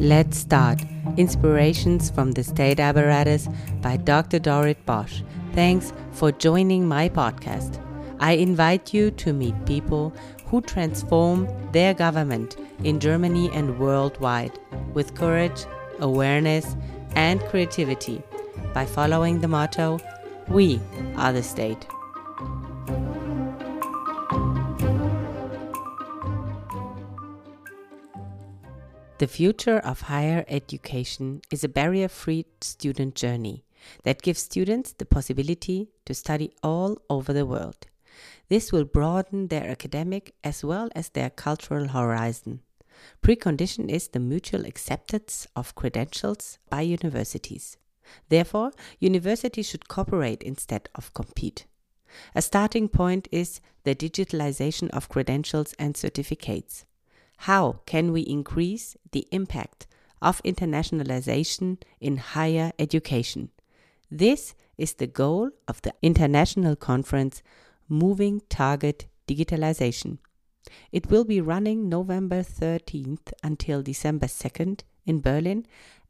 Let's start. Inspirations from the State Apparatus by Dr. Dorit Bosch. Thanks for joining my podcast. I invite you to meet people who transform their government in Germany and worldwide with courage, awareness, and creativity by following the motto We are the state. The future of higher education is a barrier free student journey that gives students the possibility to study all over the world. This will broaden their academic as well as their cultural horizon. Precondition is the mutual acceptance of credentials by universities. Therefore, universities should cooperate instead of compete. A starting point is the digitalization of credentials and certificates. How can we increase the impact of internationalization in higher education? This is the goal of the international conference Moving Target Digitalization. It will be running November 13th until December 2nd in Berlin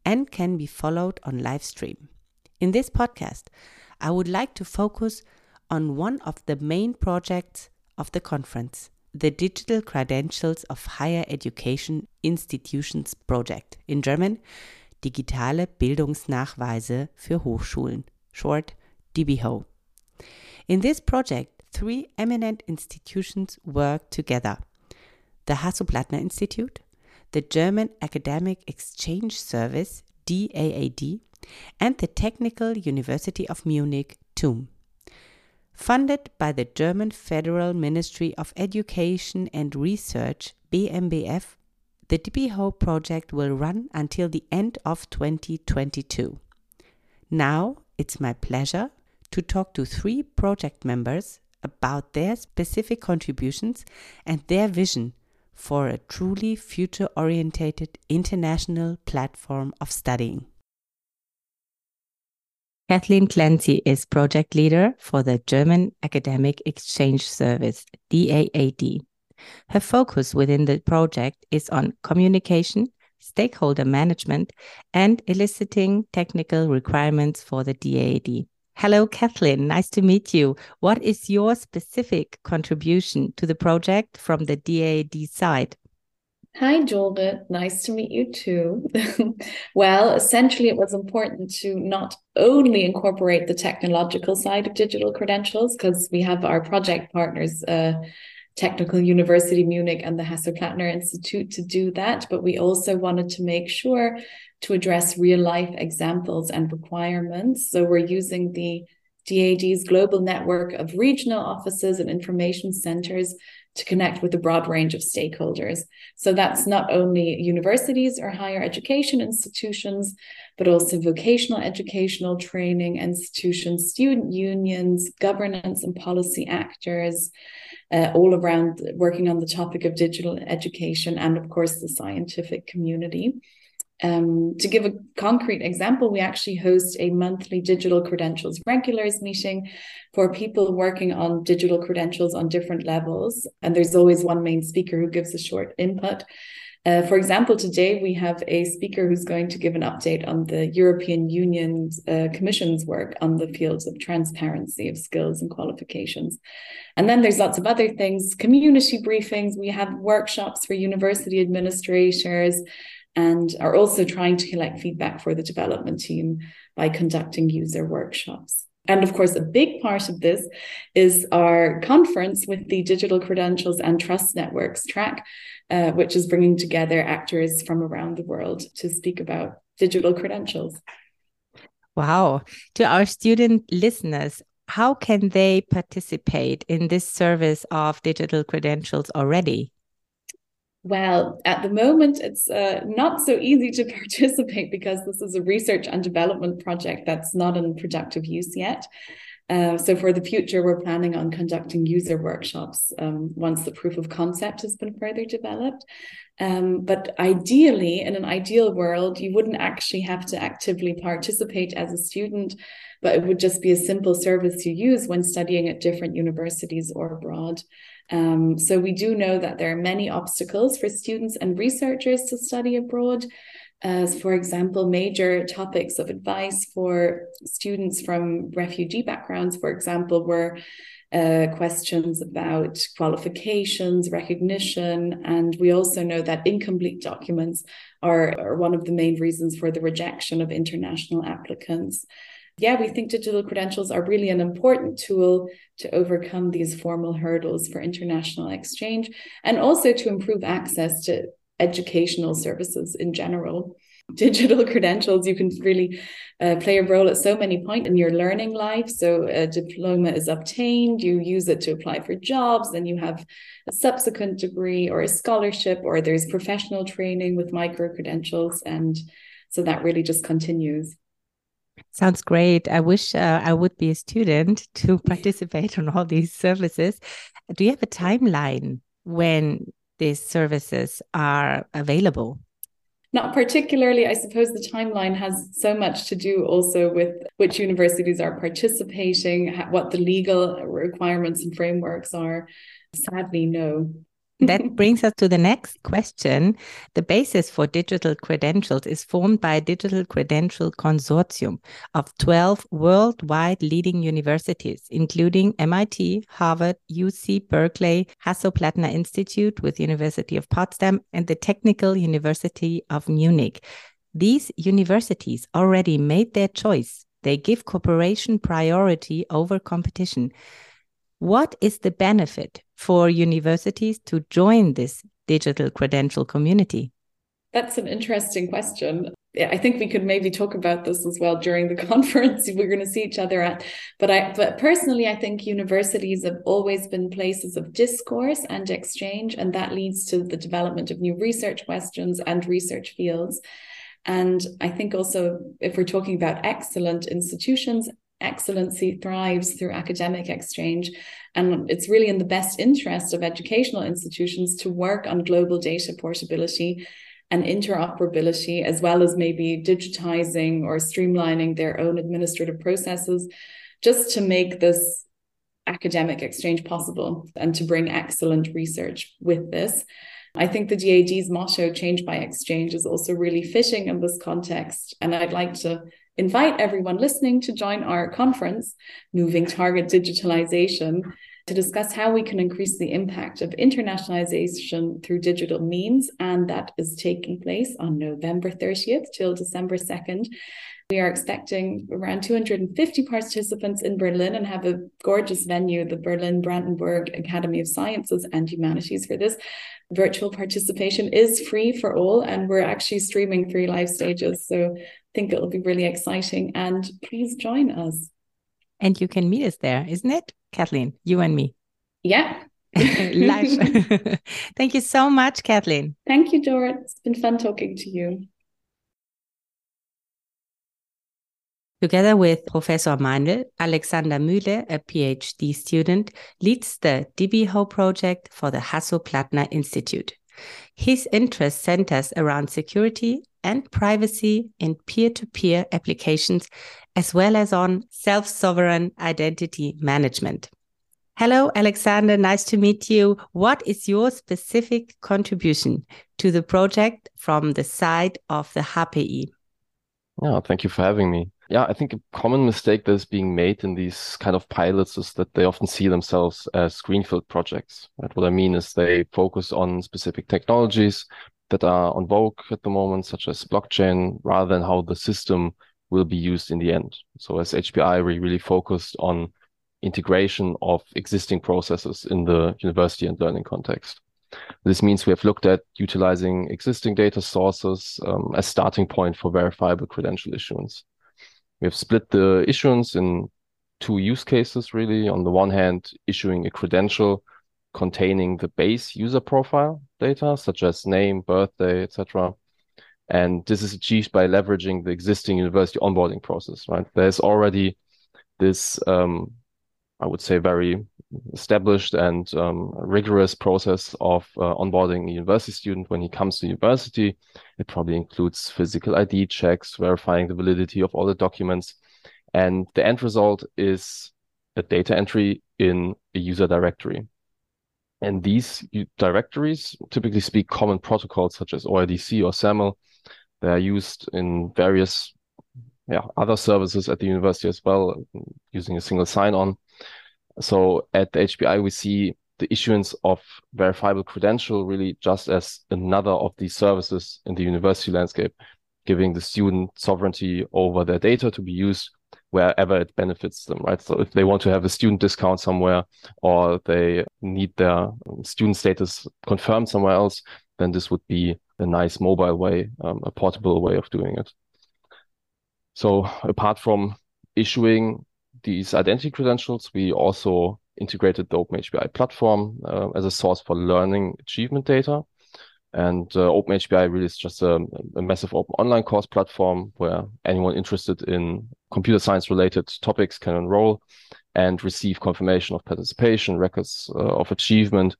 and can be followed on live stream. In this podcast, I would like to focus on one of the main projects of the conference the Digital Credentials of Higher Education Institutions Project, in German Digitale Bildungsnachweise für Hochschulen, short DBHO. In this project, three eminent institutions work together the Hasso-Plattner Institute, the German Academic Exchange Service, DAAD, and the Technical University of Munich, TUM. Funded by the German Federal Ministry of Education and Research, BMBF, the DBHO project will run until the end of 2022. Now it's my pleasure to talk to three project members about their specific contributions and their vision for a truly future orientated international platform of studying. Kathleen Clancy is project leader for the German Academic Exchange Service, DAAD. Her focus within the project is on communication, stakeholder management, and eliciting technical requirements for the DAAD. Hello, Kathleen. Nice to meet you. What is your specific contribution to the project from the DAAD side? Hi, Joel. Nice to meet you too. well, essentially, it was important to not only incorporate the technological side of digital credentials, because we have our project partners, uh, Technical University Munich and the Hasso-Plattner Institute, to do that, but we also wanted to make sure to address real life examples and requirements. So we're using the DAAD's global network of regional offices and information centers to connect with a broad range of stakeholders. So that's not only universities or higher education institutions, but also vocational educational training institutions, student unions, governance and policy actors, uh, all around working on the topic of digital education, and of course, the scientific community. Um, to give a concrete example, we actually host a monthly digital credentials regulars meeting for people working on digital credentials on different levels. And there's always one main speaker who gives a short input. Uh, for example, today we have a speaker who's going to give an update on the European Union's uh, Commission's work on the fields of transparency of skills and qualifications. And then there's lots of other things, community briefings. We have workshops for university administrators, and are also trying to collect feedback for the development team by conducting user workshops. And of course, a big part of this is our conference with the Digital Credentials and Trust Networks track, uh, which is bringing together actors from around the world to speak about digital credentials. Wow. To our student listeners, how can they participate in this service of digital credentials already? Well, at the moment, it's uh, not so easy to participate because this is a research and development project that's not in productive use yet. Uh, so for the future, we're planning on conducting user workshops um, once the proof of concept has been further developed. Um, but ideally, in an ideal world, you wouldn't actually have to actively participate as a student, but it would just be a simple service you use when studying at different universities or abroad. Um, so we do know that there are many obstacles for students and researchers to study abroad. as, for example, major topics of advice for students from refugee backgrounds, for example, were uh, questions about qualifications, recognition, and we also know that incomplete documents are, are one of the main reasons for the rejection of international applicants. Yeah, we think digital credentials are really an important tool to overcome these formal hurdles for international exchange and also to improve access to educational services in general. Digital credentials, you can really uh, play a role at so many points in your learning life. So, a diploma is obtained, you use it to apply for jobs, then you have a subsequent degree or a scholarship, or there's professional training with micro credentials. And so that really just continues. Sounds great. I wish uh, I would be a student to participate on all these services. Do you have a timeline when these services are available? Not particularly. I suppose the timeline has so much to do also with which universities are participating, what the legal requirements and frameworks are. Sadly, no that brings us to the next question. The basis for digital credentials is formed by a digital credential consortium of 12 worldwide leading universities, including MIT, Harvard, UC Berkeley, Hasso-Plattner Institute with University of Potsdam, and the Technical University of Munich. These universities already made their choice. They give cooperation priority over competition. What is the benefit for universities to join this digital credential community? That's an interesting question. I think we could maybe talk about this as well during the conference we're going to see each other at. But I but personally I think universities have always been places of discourse and exchange and that leads to the development of new research questions and research fields. And I think also if we're talking about excellent institutions, excellency thrives through academic exchange. And it's really in the best interest of educational institutions to work on global data portability and interoperability, as well as maybe digitizing or streamlining their own administrative processes, just to make this academic exchange possible and to bring excellent research with this. I think the DAAD's motto, change by exchange, is also really fitting in this context. And I'd like to invite everyone listening to join our conference, Moving Target Digitalization, to discuss how we can increase the impact of internationalization through digital means. And that is taking place on November 30th till December 2nd. We are expecting around 250 participants in Berlin and have a gorgeous venue, the Berlin Brandenburg Academy of Sciences and Humanities, for this. Virtual participation is free for all, and we're actually streaming three live stages. So think it'll be really exciting. And please join us. And you can meet us there, isn't it, Kathleen? You and me. Yeah. live. Thank you so much, Kathleen. Thank you, Dora. It's been fun talking to you. Together with Professor Meinel, Alexander Mühle, a PhD student, leads the DBHO project for the Hasso-Plattner Institute. His interest centers around security and privacy in peer-to-peer applications, as well as on self-sovereign identity management. Hello, Alexander. Nice to meet you. What is your specific contribution to the project from the side of the HPI? Yeah, oh, thank you for having me yeah, I think a common mistake that is being made in these kind of pilots is that they often see themselves as greenfield projects. Right? What I mean is they focus on specific technologies that are on vogue at the moment, such as blockchain, rather than how the system will be used in the end. So as HPI, we really focused on integration of existing processes in the university and learning context. This means we have looked at utilizing existing data sources um, as starting point for verifiable credential issuance. We have split the issuance in two use cases, really. On the one hand, issuing a credential containing the base user profile data, such as name, birthday, etc. And this is achieved by leveraging the existing university onboarding process, right? There's already this, um, I would say, very established and um, rigorous process of uh, onboarding a university student when he comes to university. It probably includes physical ID checks, verifying the validity of all the documents. And the end result is a data entry in a user directory. And these directories typically speak common protocols such as OIDC or SAML. They are used in various yeah, other services at the university as well, using a single sign-on. So at the HPI, we see the issuance of verifiable credential really just as another of these services in the university landscape, giving the student sovereignty over their data to be used wherever it benefits them, right? So if they want to have a student discount somewhere or they need their student status confirmed somewhere else, then this would be a nice mobile way, um, a portable way of doing it. So apart from issuing these identity credentials, we also integrated the OpenHPI platform uh, as a source for learning achievement data. And uh, OpenHPI really is just a, a, massive open online course platform where anyone interested in computer science related topics can enroll and receive confirmation of participation, records uh, of achievement.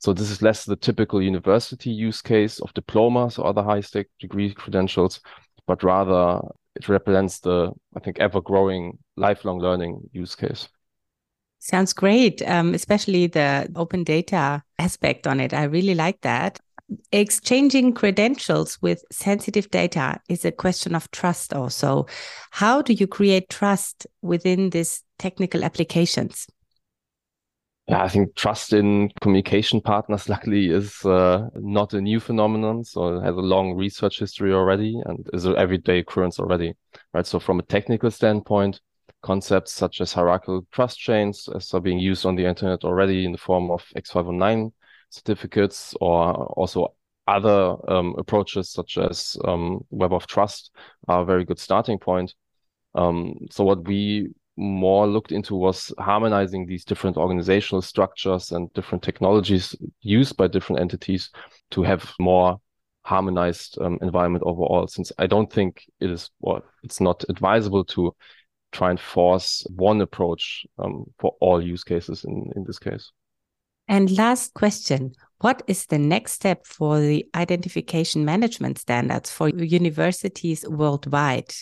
So this is less the typical university use case of diplomas or other high stake degree credentials, but rather it represents the, I think, ever growing lifelong learning use case. Sounds great, um, especially the open data aspect on it. I really like that. Exchanging credentials with sensitive data is a question of trust, also. How do you create trust within these technical applications? Yeah, I think trust in communication partners, luckily, is uh, not a new phenomenon. So it has a long research history already and is an everyday occurrence already, right? So from a technical standpoint, concepts such as hierarchical trust chains are being used on the internet already in the form of X509 certificates or also other um, approaches such as um, Web of Trust are a very good starting point. Um, so what we more looked into was harmonizing these different organizational structures and different technologies used by different entities to have more harmonized um, environment overall since i don't think it is well it's not advisable to try and force one approach um, for all use cases in, in this case. And last question what is the next step for the identification management standards for universities worldwide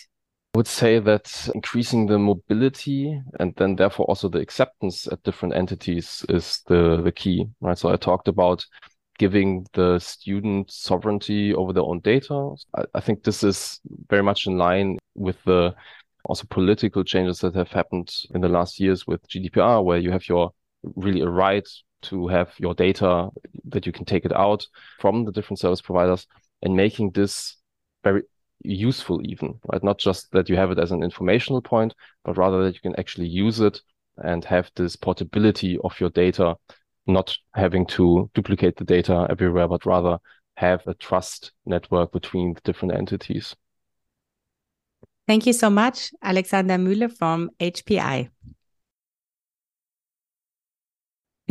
I would say that increasing the mobility and then therefore also the acceptance at different entities is the, the key, right? So I talked about giving the student sovereignty over their own data. I, I think this is very much in line with the also political changes that have happened in the last years with GDPR, where you have your really a right to have your data that you can take it out from the different service providers and making this very useful even, right? Not just that you have it as an informational point, but rather that you can actually use it and have this portability of your data, not having to duplicate the data everywhere, but rather have a trust network between the different entities. Thank you so much, Alexander Mühle from HPI.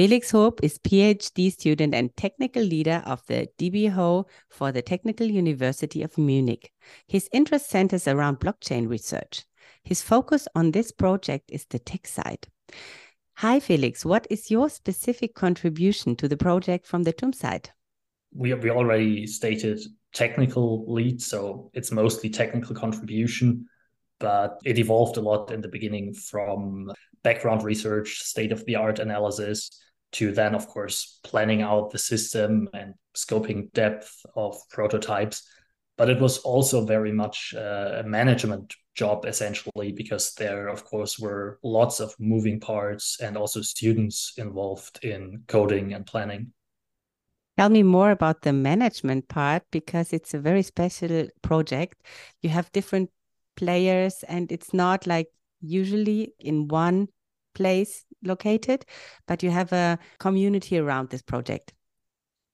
Felix Hoops is PhD student and technical leader of the DBHO for the Technical University of Munich. His interest centers around blockchain research. His focus on this project is the tech side. Hi, Felix. What is your specific contribution to the project from the TUM side? We, we already stated technical lead, so it's mostly technical contribution, but it evolved a lot in the beginning from background research, state of the art analysis, to then, of course, planning out the system and scoping depth of prototypes. But it was also very much uh, a management job, essentially, because there, of course, were lots of moving parts and also students involved in coding and planning. Tell me more about the management part because it's a very special project. You have different players, and it's not like usually in one place located, but you have a community around this project.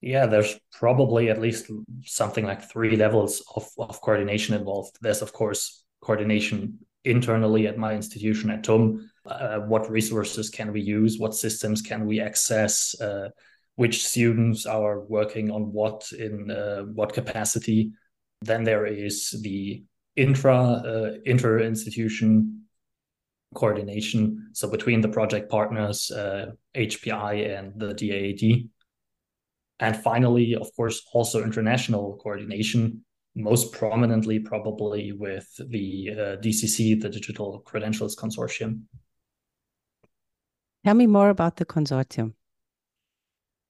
Yeah, there's probably at least something like three levels of, of coordination involved. There's, of course, coordination internally at my institution at TUM. Uh, what resources can we use? What systems can we access? Uh, which students are working on what in uh, what capacity? Then there is the intra uh, inter institution coordination. So between the project partners, uh, HPI and the DAAD. And finally, of course, also international coordination, most prominently probably with the uh, DCC, the Digital Credentials Consortium. Tell me more about the consortium.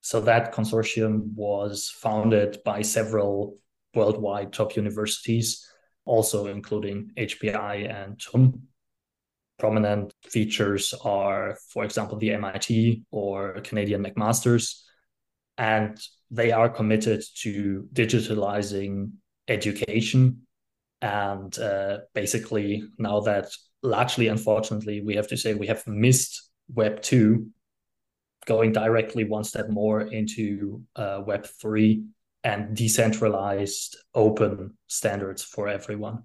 So that consortium was founded by several worldwide top universities, also including HPI and TUM. Prominent features are, for example, the MIT or Canadian McMaster's, and they are committed to digitalizing education. And uh, basically, now that largely, unfortunately, we have to say we have missed Web 2, going directly one step more into uh, Web 3 and decentralized open standards for everyone.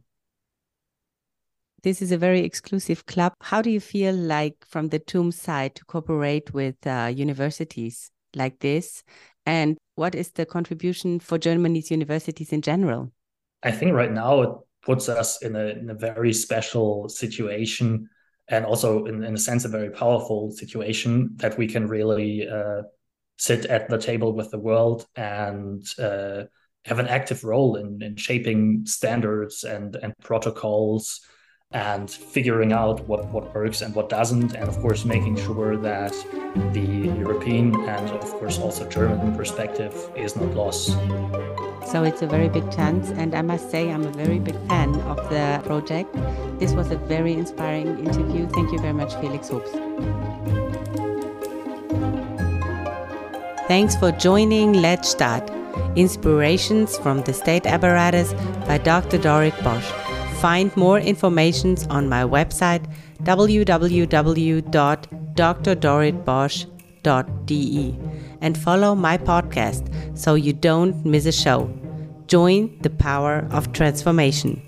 This is a very exclusive club. How do you feel like from the TUM side to cooperate with uh, universities like this? And what is the contribution for Germany's universities in general? I think right now it puts us in a, in a very special situation and also in, in a sense a very powerful situation that we can really uh, sit at the table with the world and uh, have an active role in, in shaping standards and, and protocols and figuring out what, what works and what doesn't, and of course, making sure that the European and, of course, also German perspective is not lost. So it's a very big chance, and I must say, I'm a very big fan of the project. This was a very inspiring interview. Thank you very much, Felix Hoops. Thanks for joining Let's Start Inspirations from the State Apparatus by Dr. Dorit Bosch find more information on my website www.drdoritbosch.de and follow my podcast so you don't miss a show. Join the power of transformation.